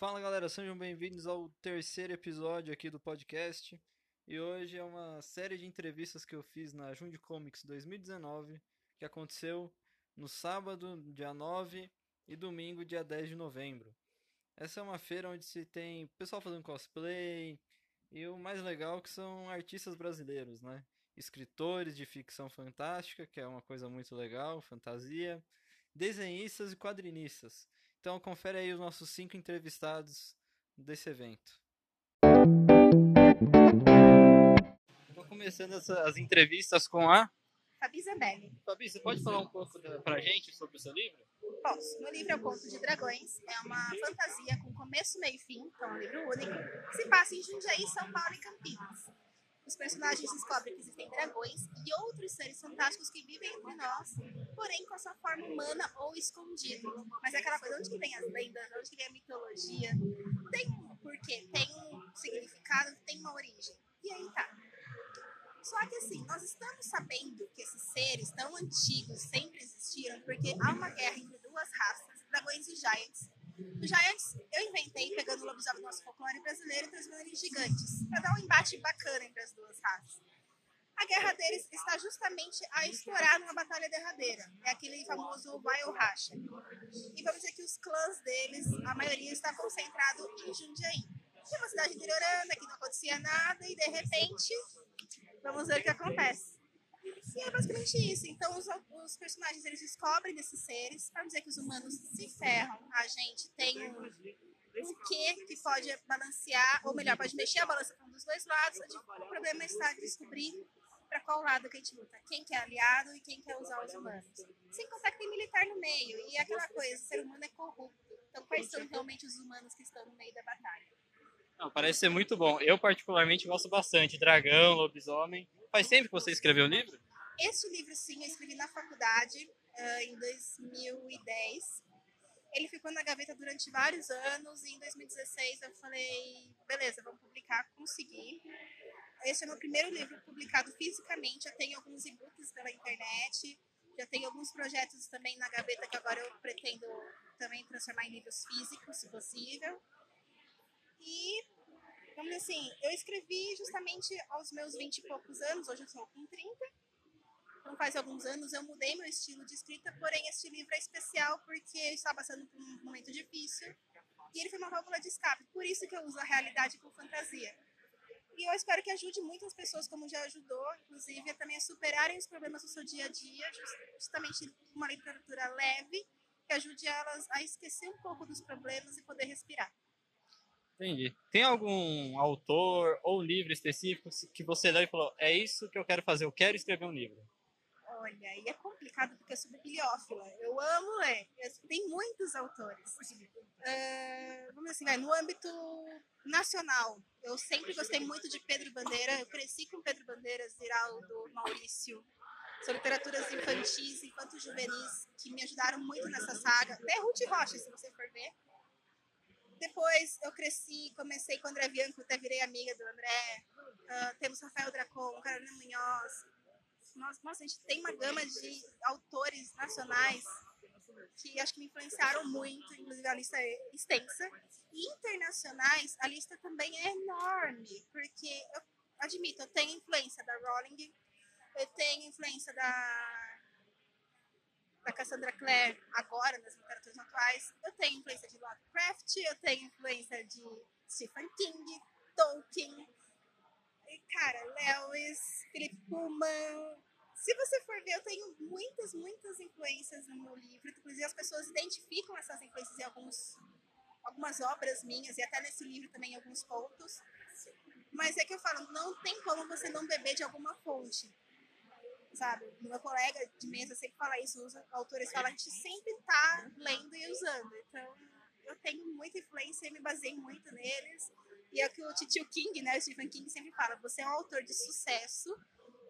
Fala galera, sejam bem-vindos ao terceiro episódio aqui do podcast. E hoje é uma série de entrevistas que eu fiz na Jundi Comics 2019, que aconteceu no sábado, dia 9 e domingo, dia 10 de novembro. Essa é uma feira onde se tem pessoal fazendo cosplay e o mais legal é que são artistas brasileiros, né? Escritores de ficção fantástica, que é uma coisa muito legal, fantasia, desenhistas e quadrinistas. Então confere aí os nossos cinco entrevistados desse evento. Vou começando essa, as entrevistas com a Fabi Zambelli. Fabi, você pode falar um pouco da, pra gente sobre o seu livro? Posso. Meu livro é o Conto de Dragões. É uma fantasia com começo, meio e fim, então é um livro único, que se passa em Jundiaí, São Paulo e Campinas. Os personagens descobrem que existem dragões e outros seres fantásticos que vivem entre nós, porém com a sua forma humana ou escondido. Mas é aquela coisa, onde que vem as lendas, onde que vem a mitologia? Tem um porquê, tem um significado, tem uma origem. E aí tá. Só que assim, nós estamos sabendo que esses seres tão antigos sempre existiram porque há uma guerra entre duas raças, dragões e giants, os Giants eu inventei pegando o lobisomem do nosso folclore brasileiro e transformando em gigantes, para dar um embate bacana entre as duas raças. A guerra deles está justamente a explorar numa batalha derradeira. É aquele famoso Wild Racha. E vamos dizer que os clãs deles, a maioria está concentrado em Jundiaí. Que é uma cidade interiorana, que não acontecia nada, e de repente, vamos ver o que acontece. E é basicamente isso. Então, os, os personagens eles descobrem desses seres, para dizer que os humanos se ferram. A gente tem um, um quê que pode balancear, ou melhor, pode mexer a balança um dos dois lados. O problema está descobrir para qual lado que a gente luta. Quem que é aliado e quem quer usar os humanos. Sem contar que tem militar no meio. E é aquela coisa, o ser humano é corrupto. Então, quais são realmente os humanos que estão no meio da batalha? Não, parece ser muito bom. Eu, particularmente, gosto bastante. Dragão, lobisomem. Faz tempo que você escreveu o livro? Este livro, sim, eu escrevi na faculdade uh, em 2010. Ele ficou na gaveta durante vários anos e em 2016 eu falei, beleza, vamos publicar, consegui. Esse é meu primeiro livro publicado fisicamente, já tenho alguns e-books pela internet, já tenho alguns projetos também na gaveta que agora eu pretendo também transformar em livros físicos, se possível. E vamos dizer assim, eu escrevi justamente aos meus 20 e poucos anos, hoje eu estou com 30. Então faz alguns anos eu mudei meu estilo de escrita, porém este livro é especial porque está passando por um momento difícil e ele foi uma válvula de escape. Por isso que eu uso a realidade com fantasia. E eu espero que ajude muitas pessoas, como já ajudou, inclusive, a também a superarem os problemas do seu dia a dia, justamente uma literatura leve, que ajude elas a esquecer um pouco dos problemas e poder respirar. Entendi. Tem algum autor ou livro específico que você leu e falou: é isso que eu quero fazer, eu quero escrever um livro? Olha, e é complicado porque eu sou bibliófila. Eu amo ler. Tem muitos autores. Uh, vamos dizer assim, no âmbito nacional, eu sempre gostei muito de Pedro Bandeira. Eu cresci com Pedro Bandeira, Ziraldo, Maurício. São literaturas infantis, enquanto juvenis, que me ajudaram muito nessa saga. Até Ruth Rocha, se você for ver. Depois eu cresci, comecei com André Bianco, até virei amiga do André. Uh, temos Rafael Dracon, Carolina Munhoz. Nossa, nossa, a gente tem uma gama de autores nacionais que acho que me influenciaram muito, inclusive a lista é extensa. E internacionais, a lista também é enorme, porque eu admito, eu tenho influência da Rowling, eu tenho influência da da Cassandra Clare agora nas literaturas atuais, eu tenho influência de Lovecraft, eu tenho influência de Stephen King, Tolkien, e, cara, Lewis, Philip Pullman. Se você for ver, eu tenho muitas, muitas influências no meu livro. Inclusive, as pessoas identificam essas influências em alguns, algumas obras minhas, e até nesse livro também em alguns pontos. Mas é que eu falo, não tem como você não beber de alguma fonte sabe? Meu colega de mesa sempre fala isso, os autores falam, a gente sempre tá lendo e usando. Então, eu tenho muita influência e me baseei muito neles. E é o que o Titio King, né, o Stephen King sempre fala, você é um autor de sucesso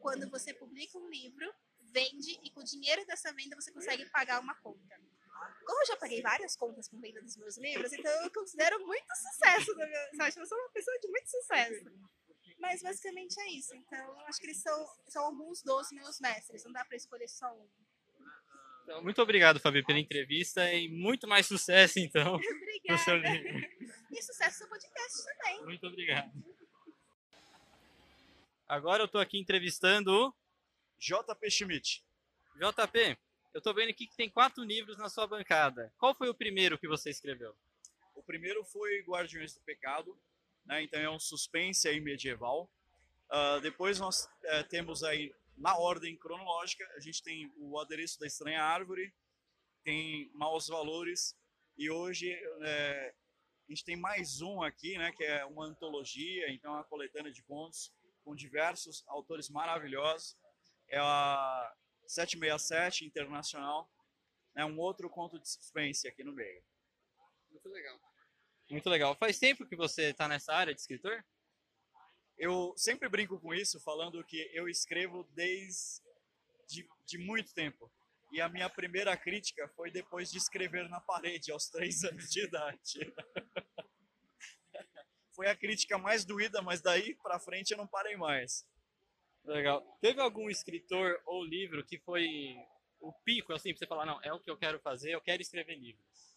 quando você publica um livro, vende e com o dinheiro dessa venda você consegue pagar uma conta. Como eu já paguei várias contas com venda dos meus livros, então eu considero muito sucesso. Sabe? Eu sou uma pessoa de muito sucesso. Mas basicamente é isso. Então, acho que eles são, são alguns dos meus mestres, não dá para escolher só um. Então, muito obrigado, Fabi, pela entrevista e muito mais sucesso, então, Obrigada. no seu livro. e sucesso no podcast também. Muito obrigado. Agora eu tô aqui entrevistando o JP Schmidt. JP. Eu tô vendo aqui que tem quatro livros na sua bancada. Qual foi o primeiro que você escreveu? O primeiro foi Guardiões do Pecado, né? então é um suspense aí medieval. Uh, depois nós uh, temos aí, na ordem cronológica, a gente tem o Adereço da Estranha Árvore, tem Maus Valores, e hoje uh, a gente tem mais um aqui, né, que é uma antologia, então é uma coletânea de contos com diversos autores maravilhosos. É a 767 Internacional, é um outro conto de suspense aqui no meio. Muito legal. Muito legal. Faz tempo que você está nessa área de escritor? Eu sempre brinco com isso, falando que eu escrevo desde de, de muito tempo. E a minha primeira crítica foi depois de escrever na parede, aos três anos de idade. foi a crítica mais doída, mas daí para frente eu não parei mais. Legal. Teve algum escritor ou livro que foi o pico, assim, pra você falar, não, é o que eu quero fazer, eu quero escrever livros?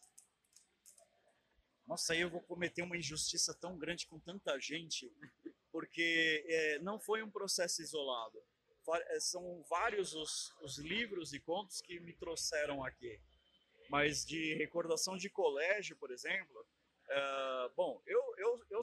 Nossa, aí eu vou cometer uma injustiça tão grande com tanta gente, porque é, não foi um processo isolado. É, são vários os, os livros e contos que me trouxeram aqui. Mas de recordação de colégio, por exemplo, uh,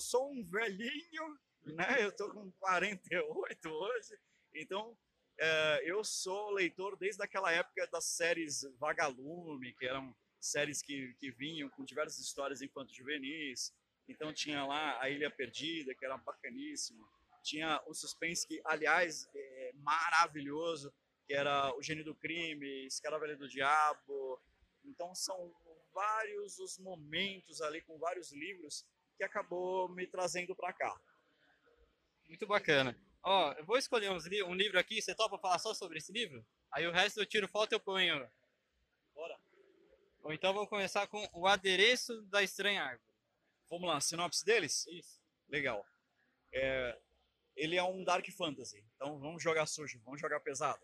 eu, sou um velhinho né? Eu tô com 48 hoje, então é, eu sou leitor desde aquela época das séries Vagalume, que eram séries que, que vinham com diversas histórias infanto-juvenis. Então tinha lá A Ilha Perdida, que era bacaníssimo. Tinha o suspense que, aliás, é maravilhoso, que era O Gênio do Crime, Escaravelha do Diabo. Então são vários os momentos ali com vários livros que acabou me trazendo para cá. Muito bacana. Ó, eu vou escolher li um livro aqui, você topa falar só sobre esse livro? Aí o resto eu tiro foto e eu ponho. Bora. Ou então vamos começar com O Adereço da Estranha Árvore. Vamos lá, sinopse deles? Isso. Legal. É, ele é um Dark Fantasy, então vamos jogar sujo, vamos jogar pesado.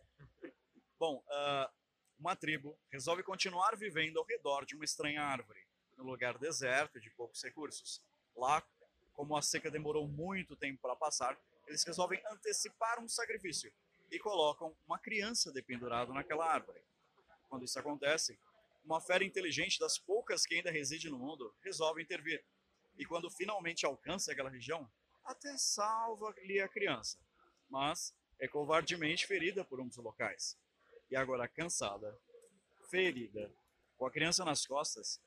Bom, uh, uma tribo resolve continuar vivendo ao redor de uma estranha árvore, num lugar deserto de poucos recursos. Lá como a seca demorou muito tempo para passar, eles resolvem antecipar um sacrifício e colocam uma criança dependurada naquela árvore. Quando isso acontece, uma fera inteligente das poucas que ainda reside no mundo resolve intervir. E quando finalmente alcança aquela região, até salva-lhe a criança, mas é covardemente ferida por um dos locais. E agora cansada, ferida, com a criança nas costas,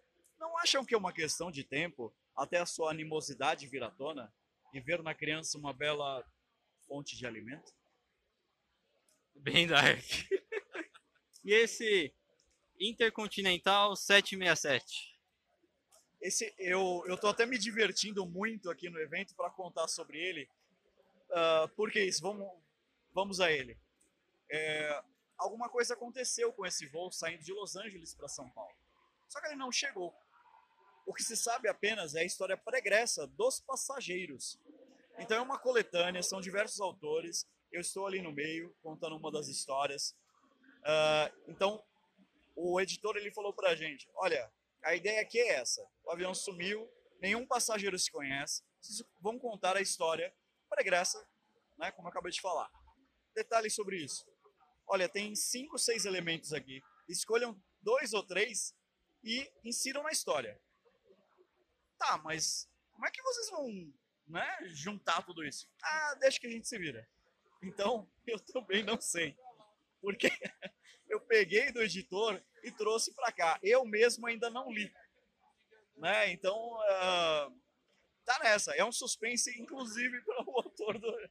acham que é uma questão de tempo até a sua animosidade vir à tona e ver na criança uma bela fonte de alimento? Bem dark. e esse Intercontinental 767? Esse eu eu tô até me divertindo muito aqui no evento para contar sobre ele. Uh, por que isso? Vamos vamos a ele. É, alguma coisa aconteceu com esse voo saindo de Los Angeles para São Paulo. Só que ele não chegou. O que se sabe apenas é a história pregressa dos passageiros. Então é uma coletânea, são diversos autores. Eu estou ali no meio, contando uma das histórias. Uh, então, o editor ele falou para a gente: olha, a ideia aqui é essa. O avião sumiu, nenhum passageiro se conhece. Vocês vão contar a história pregressa, né, como eu acabei de falar. Detalhes sobre isso. Olha, tem cinco, seis elementos aqui. Escolham dois ou três e insiram na história. Tá, mas como é que vocês vão né, juntar tudo isso? Ah, deixa que a gente se vira. Então, eu também não sei. Porque eu peguei do editor e trouxe para cá. Eu mesmo ainda não li. Né? Então, uh, tá nessa. É um suspense, inclusive, para o autor do,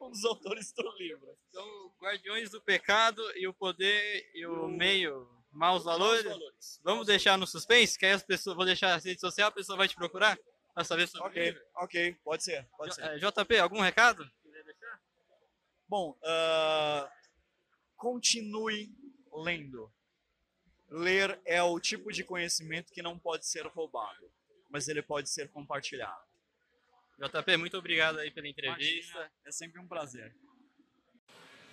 um dos autores do livro. Então, Guardiões do Pecado e o Poder e o, o Meio Maus valores? valores. Vamos deixar no suspense, que aí as pessoas, vou deixar a rede social, a pessoa vai te procurar para saber sobre Ok, ok, pode ser, pode ser. JP, algum recado? Bom, uh, continue lendo. Ler é o tipo de conhecimento que não pode ser roubado, mas ele pode ser compartilhado. JP, muito obrigado aí pela entrevista. Imagina, é sempre um prazer.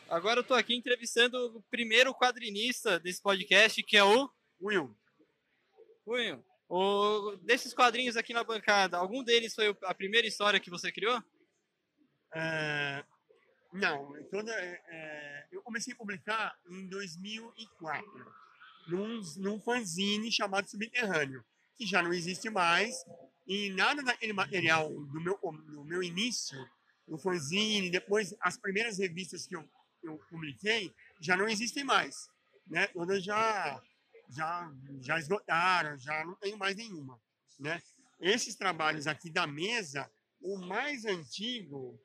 Agora eu tô aqui entrevistando o primeiro quadrinista desse podcast, que é o Will. Will, O, desses quadrinhos aqui na bancada, algum deles foi a primeira história que você criou? É, não, toda, é, eu comecei a publicar em 2004, num, num fanzine chamado Subterrâneo, que já não existe mais, e nada daquele material do meu, do meu início, no fanzine, depois as primeiras revistas que eu, eu publiquei, já não existem mais. Né? Todas já, já, já esgotaram, já não tenho mais nenhuma. Né? Esses trabalhos aqui da mesa, o mais antigo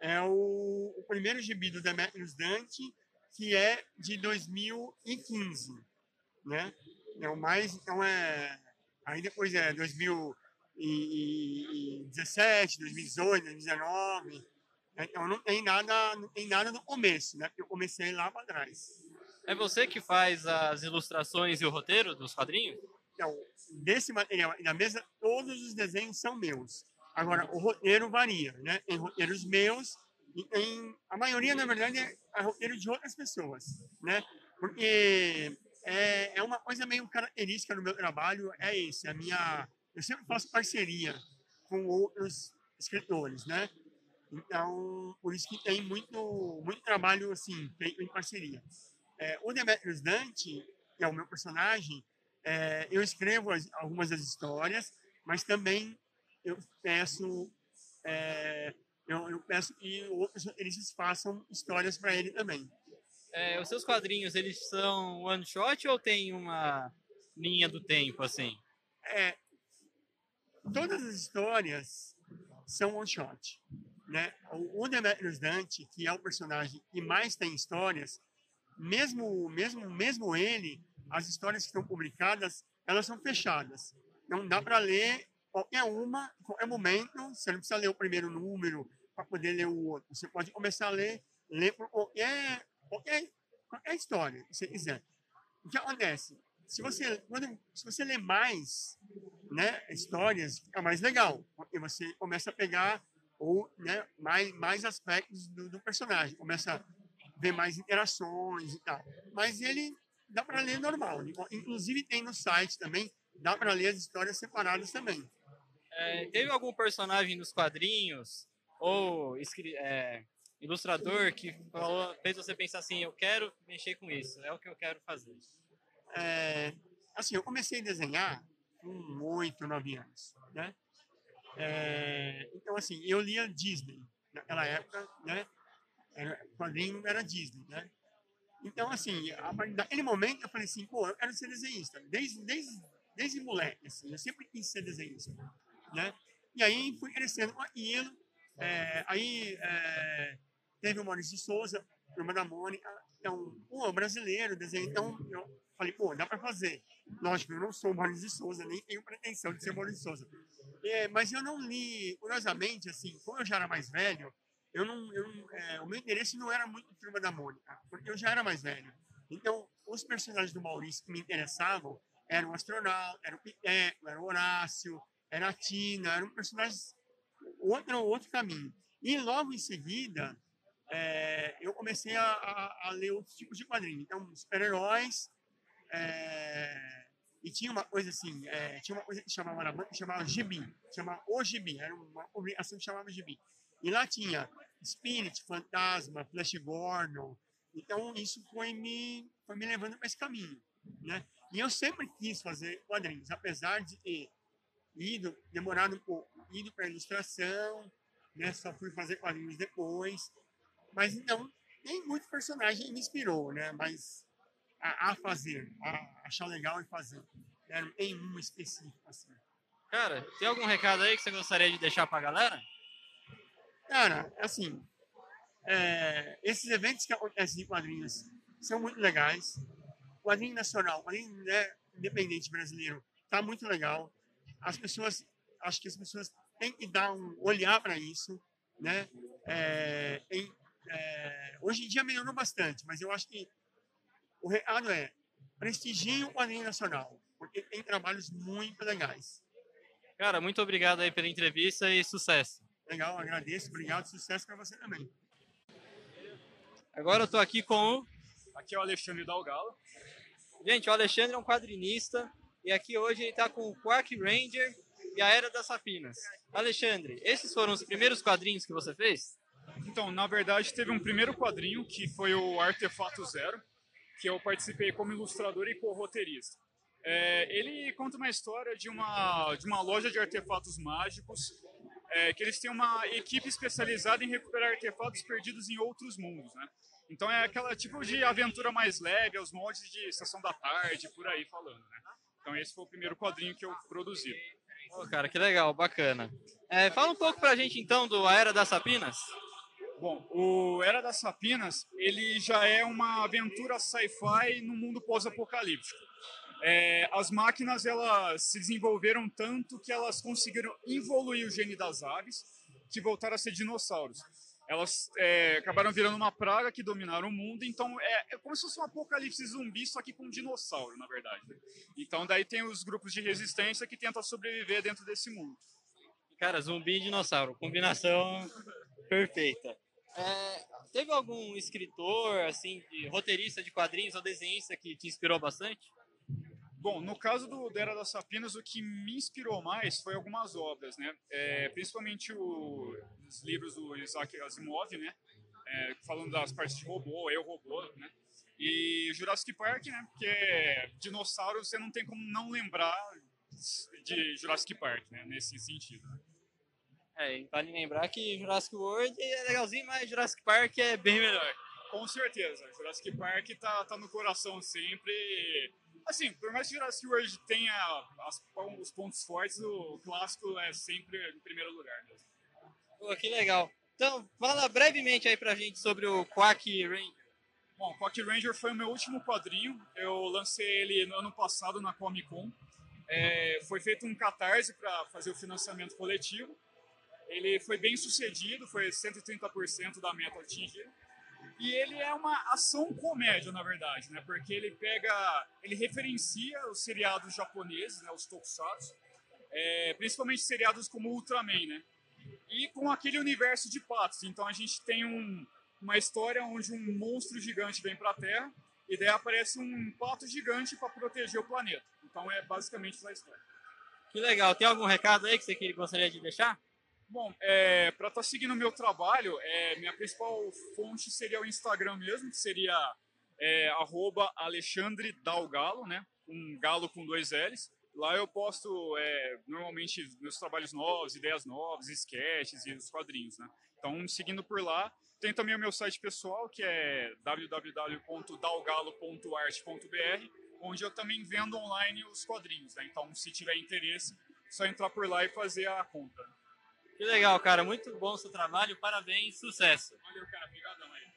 é o, o primeiro gibi do Demetrius Dante, que é de 2015, né? É o mais, então é, aí depois é 2017, 2018, 2019, então não tem nada, não tem nada no começo, né? Eu comecei lá para trás. É você que faz as ilustrações e o roteiro dos quadrinhos? Então, desse material na mesa, todos os desenhos são meus. Agora, o roteiro varia, né? Tem roteiros meus e tem... A maioria, na verdade, é, é roteiro de outras pessoas, né? Porque é, é uma coisa meio característica do meu trabalho, é esse, a minha... Eu sempre faço parceria com outros escritores, né? Então, por isso que tem muito, muito trabalho, assim, feito em parceria. É, o Demetrius Dante, que é o meu personagem, é, eu escrevo as, algumas das histórias, mas também eu peço é, eu, eu, peço que outros eles façam histórias para ele também. É, os seus quadrinhos eles são one shot ou tem uma linha do tempo assim? É, todas as histórias são one shot, né? O, o Demetrius Dante, que é o personagem que mais tem histórias, mesmo mesmo mesmo ele, as histórias que estão publicadas, elas são fechadas. Não dá para ler qualquer uma, qualquer momento, você não precisa ler o primeiro número para poder ler o outro. Você pode começar a ler, ler qualquer, qualquer, qualquer história que você quiser. O que acontece? Se você, quando, se você ler mais né, histórias, fica mais legal, porque você começa a pegar ou, né, mais, mais aspectos do, do personagem, começa ver mais interações e tal. Mas ele dá para ler normal. Inclusive tem no site também, dá para ler as histórias separadas também. É, teve algum personagem nos quadrinhos ou é, ilustrador que falou, fez você pensar assim, eu quero mexer com isso, é o que eu quero fazer? É, assim, eu comecei a desenhar com oito, nove anos, né? É, então, assim, eu lia Disney naquela época, né? O quadrinho era Disney, né? Então, assim, a partir daquele momento eu falei assim, pô, eu quero ser desenhista. Desde, desde, desde moleque, assim, eu sempre quis ser desenhista né? E aí fui crescendo com aquilo. É, aí é, teve o Maurício Souza, irmã da Mônica, então, pô, brasileiro, desenho. Então, eu falei, pô, dá para fazer. Lógico, eu não sou o Maurício de Souza, nem tenho pretensão de ser Maurício de Souza. É, mas eu não li, curiosamente, assim, como eu já era mais velho, eu não, eu, é, o meu interesse não era muito Turma da Mônica, porque eu já era mais velho. Então, os personagens do Maurício que me interessavam eram o astronauta, era o Piteco, era o Horácio, era a Tina, eram personagens outro, outro caminho. E logo em seguida, é, eu comecei a, a, a, ler outros tipos de quadrinhos. Então, super-heróis, é, e tinha uma coisa assim, é, tinha uma coisa que chamava na banca, chamava Gibi, chamava O Gibi, era uma publicação que chamava Gibi. E lá tinha Spirit, Fantasma, Flash Gordon. Então, isso foi me, foi me levando para esse caminho, né? E eu sempre quis fazer quadrinhos, apesar de ido, demorado um pouco, ido para ilustração, né? Só fui fazer quadrinhos depois. Mas então, nem muito personagem me inspirou, né? Mas a, a fazer, a achar legal e fazer. Né? Não tem um específico assim. Cara, tem algum recado aí que você gostaria de deixar para a galera? Cara, assim, é, esses eventos que acontecem em quadrinhos são muito legais. O quadrinho nacional, o quadrinho né, independente brasileiro, tá muito legal as pessoas, acho que as pessoas têm que dar um olhar para isso, né? É, em, é, hoje em dia melhorou bastante, mas eu acho que o recado é prestigiem o quadrinho nacional, porque tem trabalhos muito legais. Cara, muito obrigado aí pela entrevista e sucesso. Legal, agradeço, obrigado, sucesso para você também. Agora eu tô aqui com o... Aqui é o Alexandre Dalgalo. Gente, o Alexandre é um quadrinista E aqui hoje ele está com o Quark Ranger e a Era das Sapinas. Alexandre, esses foram os primeiros quadrinhos que você fez? Então, na verdade, teve um primeiro quadrinho que foi o Artefato Zero, que eu participei como ilustrador e co-roteirista. É, ele conta uma história de uma, de uma loja de artefatos mágicos, é, que eles têm uma equipe especializada em recuperar artefatos perdidos em outros mundos, né? Então é aquela tipo de aventura mais leve, aos moldes de Sessão da Tarde, por aí falando, né? Então esse foi o primeiro quadrinho que eu produzi. Pô, cara, que legal, bacana. É, fala um pouco pra gente então do A Era das Sapinas. Bom, o Era das Sapinas, ele já é uma aventura sci-fi no mundo pós-apocalíptico. É, as máquinas elas se desenvolveram tanto que elas conseguiram evoluir o gene das aves, que voltaram a ser dinossauros. Elas é, acabaram virando uma praga que dominaram o mundo, então é, é, como se fosse um apocalipse zumbi, só que com um dinossauro, na verdade. Então daí tem os grupos de resistência que tentam sobreviver dentro desse mundo. Cara, zumbi e dinossauro, combinação perfeita. É, teve algum escritor, assim, de, roteirista de quadrinhos ou desenhista que te inspirou bastante? Bom, no caso do Dera das Sapinas, o que me inspirou mais foi algumas obras, né? É, principalmente o, os livros do Isaac Asimov, né? É, falando das partes de robô, eu robô, né? E Jurassic Park, né? Porque dinossauro você não tem como não lembrar de Jurassic Park, né? Nesse sentido. Né? É, vale lembrar que Jurassic World é legalzinho, mas Jurassic Park é bem melhor. Com certeza, Jurassic Park tá, tá no coração sempre Assim, por mais que Jurassic World tenha as, os pontos fortes, o clássico é sempre em primeiro lugar mesmo. Pô, que legal. Então, fala brevemente aí pra gente sobre o Quack Ranger. Bom, Quack Ranger foi o meu último quadrinho. Eu lancei ele no ano passado na Comic Con. É, foi feito um catarse para fazer o financiamento coletivo. Ele foi bem sucedido, foi 130% da meta atingida. E ele é uma ação comédia, na verdade, né? Porque ele pega, ele referencia os seriados japoneses, né? Os tokusatsu, é, principalmente seriados como Ultraman, né? E com aquele universo de patos. Então a gente tem um, uma história onde um monstro gigante vem para a Terra e daí aparece um pato gigante para proteger o planeta. Então é basicamente essa história. Que legal. Tem algum recado aí que você gostaria de deixar? Bom, é, para estar tá seguindo o meu trabalho, é, minha principal fonte seria o Instagram mesmo, que seria é, Alexandre Dalgalo, né? Um galo com dois L's. Lá eu posto é, normalmente meus trabalhos novos, ideias novas, sketches e os quadrinhos, né? Então, seguindo por lá, tem também o meu site pessoal, que é www.dalgalo.art.br, onde eu também vendo online os quadrinhos, né? Então, se tiver interesse, é só entrar por lá e fazer a conta. Que legal, cara. Muito bom o seu trabalho. Parabéns, sucesso. Valeu, cara. Obrigadão aí.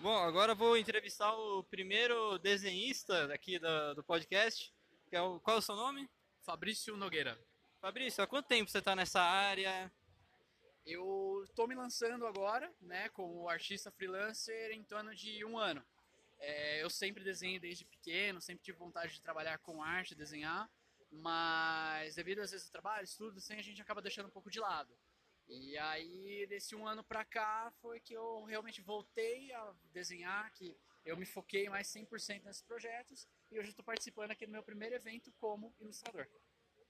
Bom, agora vou entrevistar o primeiro desenhista aqui do, do podcast. Que é o, qual é o seu nome? Fabrício Nogueira. Fabrício, há quanto tempo você está nessa área? Eu estou me lançando agora, né, como artista freelancer em torno de um ano. É, eu sempre desenho desde pequeno, sempre tive vontade de trabalhar com arte, desenhar mas devido às vezes ao trabalho, estudo, assim, a gente acaba deixando um pouco de lado. E aí, desse um ano pra cá, foi que eu realmente voltei a desenhar, que eu me foquei mais 100% nesses projetos, e hoje estou participando aqui do meu primeiro evento como ilustrador.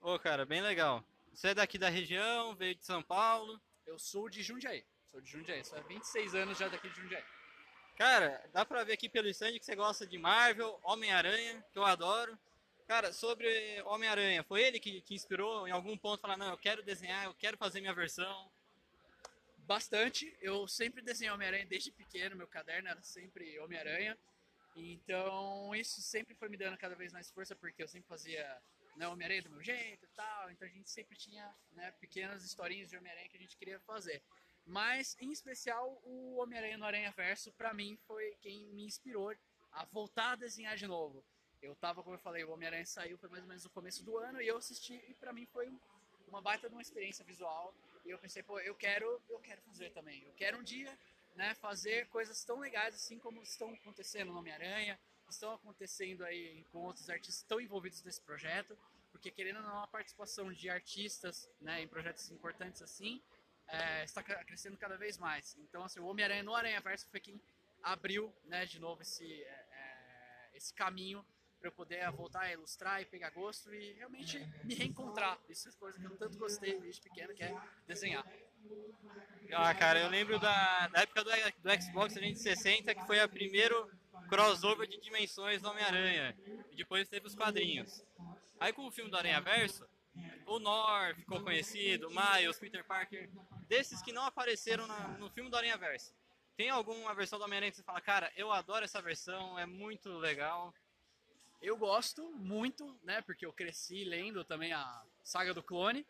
Ô, oh, cara, bem legal. Você é daqui da região, veio de São Paulo? Eu sou de Jundiaí, sou de Jundiaí, sou há 26 anos já daqui de Jundiaí. Cara, dá pra ver aqui pelo stand que você gosta de Marvel, Homem-Aranha, que eu adoro. Cara, sobre Homem-Aranha, foi ele que te inspirou em algum ponto falar, não, eu quero desenhar, eu quero fazer minha versão? Bastante. Eu sempre desenhei Homem-Aranha desde pequeno, meu caderno era sempre Homem-Aranha. Então, isso sempre foi me dando cada vez mais força, porque eu sempre fazia né, Homem-Aranha do meu jeito e tal. Então, a gente sempre tinha né, pequenas historinhas de Homem-Aranha que a gente queria fazer. Mas, em especial, o Homem-Aranha no Aranha Verso, pra mim, foi quem me inspirou a voltar a desenhar de novo. Eu tava, como eu falei, o Homem-Aranha saiu, foi mais ou menos no começo do ano, e eu assisti, e pra mim foi uma baita de uma experiência visual. E eu pensei, pô, eu quero, eu quero fazer também. Eu quero um dia, né, fazer coisas tão legais assim como estão acontecendo no Homem-Aranha, estão acontecendo aí com outros artistas tão envolvidos nesse projeto, porque querendo ou não, a participação de artistas, né, em projetos importantes assim, é, está crescendo cada vez mais. Então, assim, o Homem-Aranha no Aranha Verso foi quem abriu, né, de novo esse, é, é esse caminho para eu poder voltar a ilustrar e pegar gosto e realmente me reencontrar. Isso é coisa que eu tanto gostei desde pequeno, que é desenhar. Ah, cara, eu lembro da, da época do, do Xbox 360, que foi a primeiro crossover de dimensões do Homem-Aranha. E depois teve os quadrinhos. Aí com o filme do Aranha Verso, o Nor ficou conhecido, Miles, Peter Parker, desses que não apareceram na, no filme do Aranha Verso. Tem alguma versão do Homem-Aranha que você fala, cara, eu adoro essa versão, é muito legal. Eu gosto muito, né? Porque eu cresci lendo também a saga do clone.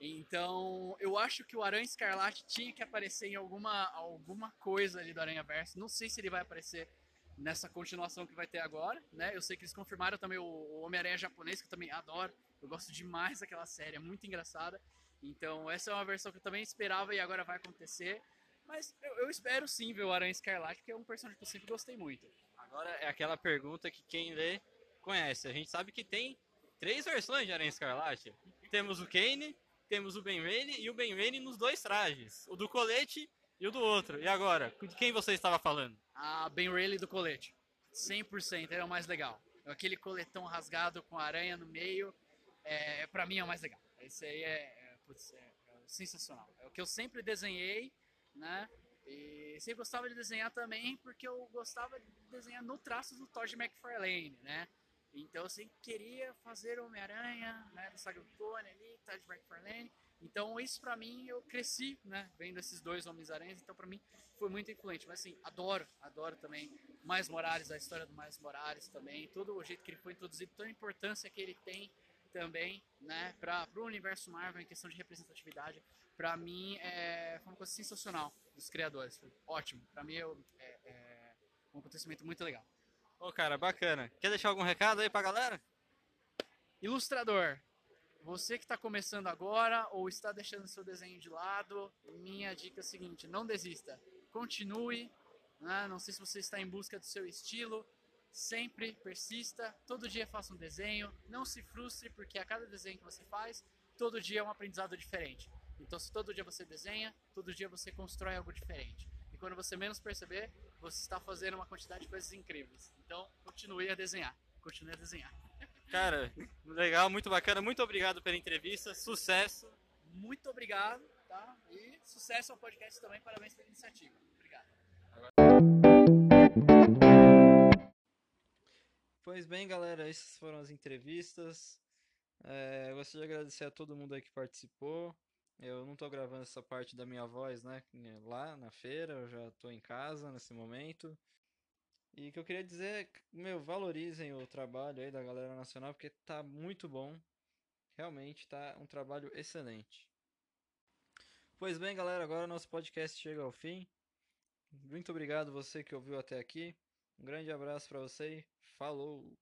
Então, eu acho que o Aranha Escarlate tinha que aparecer em alguma, alguma coisa ali do Aranha Verso. Não sei se ele vai aparecer nessa continuação que vai ter agora, né? Eu sei que eles confirmaram também o Homem-Aranha japonês, que eu também adoro. Eu gosto demais daquela série, é muito engraçada. Então, essa é uma versão que eu também esperava e agora vai acontecer. Mas eu, eu espero sim ver o Aranha Escarlate, porque é um personagem que eu sempre gostei muito. Agora é aquela pergunta que quem lê conhece. A gente sabe que tem três versões de Aranha Escarlate. Temos o Kane, temos o Ben Reilly e o Ben Reilly nos dois trajes. O do colete e o do outro. E agora, de quem você estava falando? Ah, Ben Reilly do colete. 100%, é o mais legal. Aquele coletão rasgado com aranha no meio, é, pra mim é o mais legal. Esse aí é, é, putz, é, é sensacional. É o que eu sempre desenhei né? E sempre gostava de desenhar também porque eu gostava de desenhar no traço do Todd McFarlane, né? Então eu sempre queria fazer Homem-Aranha, né, do Saga Clone ali, Todd McFarlane. Então isso pra mim, eu cresci, né, vendo esses dois Homens-Aranhas, então pra mim foi muito influente. Mas assim, adoro, adoro também Mais Morales, a história do Mais Morales também, todo o jeito que ele foi introduzido, toda a importância que ele tem também, né, para o universo Marvel em questão de representatividade para mim é, foi uma coisa sensacional dos criadores. Foi ótimo. Para mim é, é, é, um acontecimento muito legal. Ô, cara, bacana. Quer deixar algum recado aí pra galera? Ilustrador, você que está começando agora ou está deixando seu desenho de lado, minha dica é a seguinte: não desista. Continue. Né? Não sei se você está em busca do seu estilo. Sempre persista. Todo dia faça um desenho. Não se frustre, porque a cada desenho que você faz, todo dia é um aprendizado diferente. Então, se todo dia você desenha, todo dia você constrói algo diferente. E quando você menos perceber, você está fazendo uma quantidade de coisas incríveis. Então, continue a desenhar. Continue a desenhar. Cara, legal, muito bacana. Muito obrigado pela entrevista. Sucesso. Muito obrigado, tá? E sucesso ao podcast também. Parabéns pela iniciativa. Obrigado. Pois bem, galera, essas foram as entrevistas. É, gostaria de agradecer a todo mundo aí que participou. Eu não estou gravando essa parte da minha voz, né? Lá na feira, eu já estou em casa nesse momento. E o que eu queria dizer é, meu, valorizem o trabalho aí da galera nacional, porque tá muito bom. Realmente tá um trabalho excelente. Pois bem, galera, agora nosso podcast chega ao fim. Muito obrigado você que ouviu até aqui. Um grande abraço para você falou!